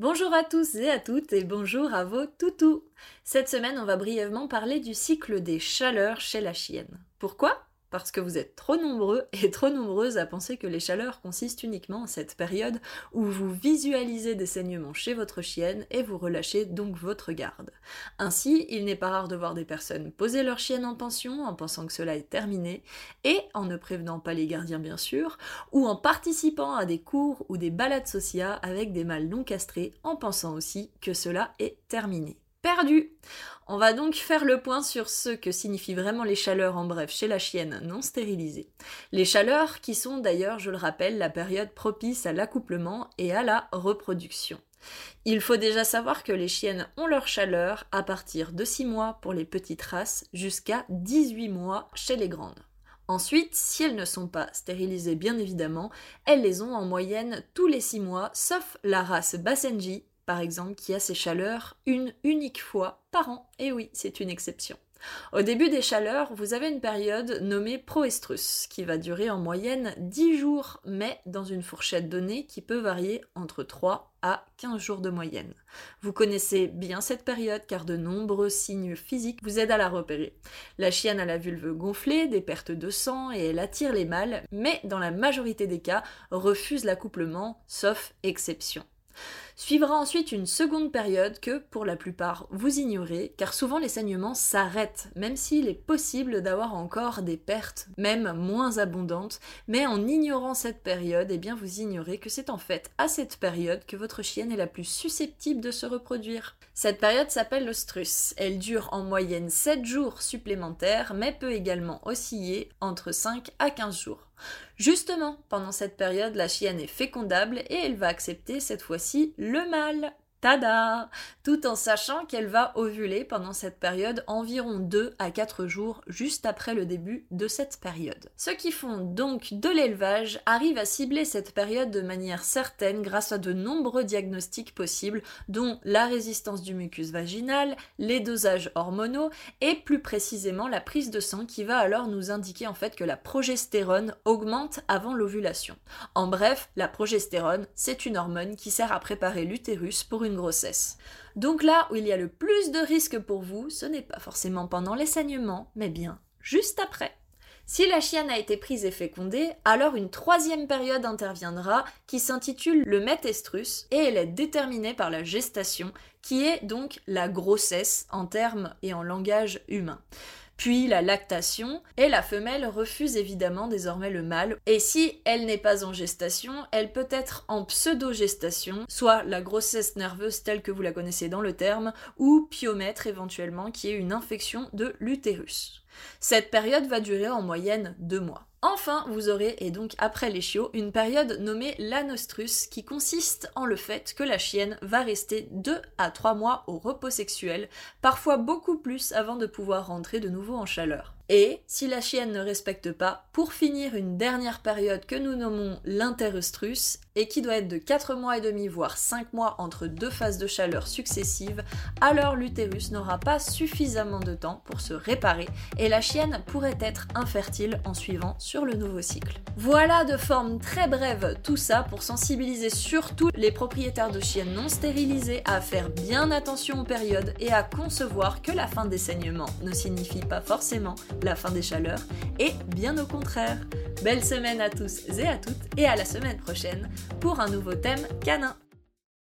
Bonjour à tous et à toutes et bonjour à vos toutous. Cette semaine, on va brièvement parler du cycle des chaleurs chez la chienne. Pourquoi? Parce que vous êtes trop nombreux et trop nombreuses à penser que les chaleurs consistent uniquement en cette période où vous visualisez des saignements chez votre chienne et vous relâchez donc votre garde. Ainsi, il n'est pas rare de voir des personnes poser leur chienne en pension en pensant que cela est terminé et en ne prévenant pas les gardiens bien sûr, ou en participant à des cours ou des balades sociales avec des mâles non castrés en pensant aussi que cela est terminé perdu. On va donc faire le point sur ce que signifient vraiment les chaleurs en bref chez la chienne non stérilisée. Les chaleurs qui sont d'ailleurs, je le rappelle, la période propice à l'accouplement et à la reproduction. Il faut déjà savoir que les chiennes ont leur chaleur à partir de 6 mois pour les petites races jusqu'à 18 mois chez les grandes. Ensuite, si elles ne sont pas stérilisées bien évidemment, elles les ont en moyenne tous les 6 mois, sauf la race Basenji par exemple, qui a ses chaleurs une unique fois par an. Et oui, c'est une exception. Au début des chaleurs, vous avez une période nommée proestrus, qui va durer en moyenne 10 jours, mais dans une fourchette donnée qui peut varier entre 3 à 15 jours de moyenne. Vous connaissez bien cette période car de nombreux signes physiques vous aident à la repérer. La chienne a la vulve gonflée, des pertes de sang et elle attire les mâles, mais dans la majorité des cas refuse l'accouplement, sauf exception. Suivra ensuite une seconde période que, pour la plupart, vous ignorez, car souvent les saignements s'arrêtent, même s'il est possible d'avoir encore des pertes, même moins abondantes, mais en ignorant cette période, eh bien vous ignorez que c'est en fait à cette période que votre chienne est la plus susceptible de se reproduire. Cette période s'appelle l'ostrus. Elle dure en moyenne 7 jours supplémentaires, mais peut également osciller entre 5 à 15 jours. Justement, pendant cette période, la chienne est fécondable et elle va accepter cette fois-ci le mâle. Tada Tout en sachant qu'elle va ovuler pendant cette période environ 2 à 4 jours juste après le début de cette période. Ceux qui font donc de l'élevage arrivent à cibler cette période de manière certaine grâce à de nombreux diagnostics possibles dont la résistance du mucus vaginal, les dosages hormonaux et plus précisément la prise de sang qui va alors nous indiquer en fait que la progestérone augmente avant l'ovulation. En bref, la progestérone, c'est une hormone qui sert à préparer l'utérus pour une grossesse. Donc là où il y a le plus de risques pour vous, ce n'est pas forcément pendant les saignements, mais bien juste après. Si la chienne a été prise et fécondée, alors une troisième période interviendra qui s'intitule le métestrus et elle est déterminée par la gestation, qui est donc la grossesse en termes et en langage humain puis la lactation, et la femelle refuse évidemment désormais le mâle. Et si elle n'est pas en gestation, elle peut être en pseudo-gestation, soit la grossesse nerveuse telle que vous la connaissez dans le terme, ou piomètre éventuellement, qui est une infection de l'utérus. Cette période va durer en moyenne deux mois. Enfin, vous aurez, et donc après les chiots, une période nommée l'anostrus qui consiste en le fait que la chienne va rester 2 à 3 mois au repos sexuel, parfois beaucoup plus avant de pouvoir rentrer de nouveau en chaleur. Et, si la chienne ne respecte pas, pour finir une dernière période que nous nommons l'interostrus, et qui doit être de 4 mois et demi voire 5 mois entre deux phases de chaleur successives, alors l'utérus n'aura pas suffisamment de temps pour se réparer et la chienne pourrait être infertile en suivant sur le nouveau cycle. Voilà de forme très brève tout ça pour sensibiliser surtout les propriétaires de chiennes non stérilisées à faire bien attention aux périodes et à concevoir que la fin des saignements ne signifie pas forcément la fin des chaleurs, et bien au contraire. Belle semaine à tous et à toutes, et à la semaine prochaine pour un nouveau thème canin.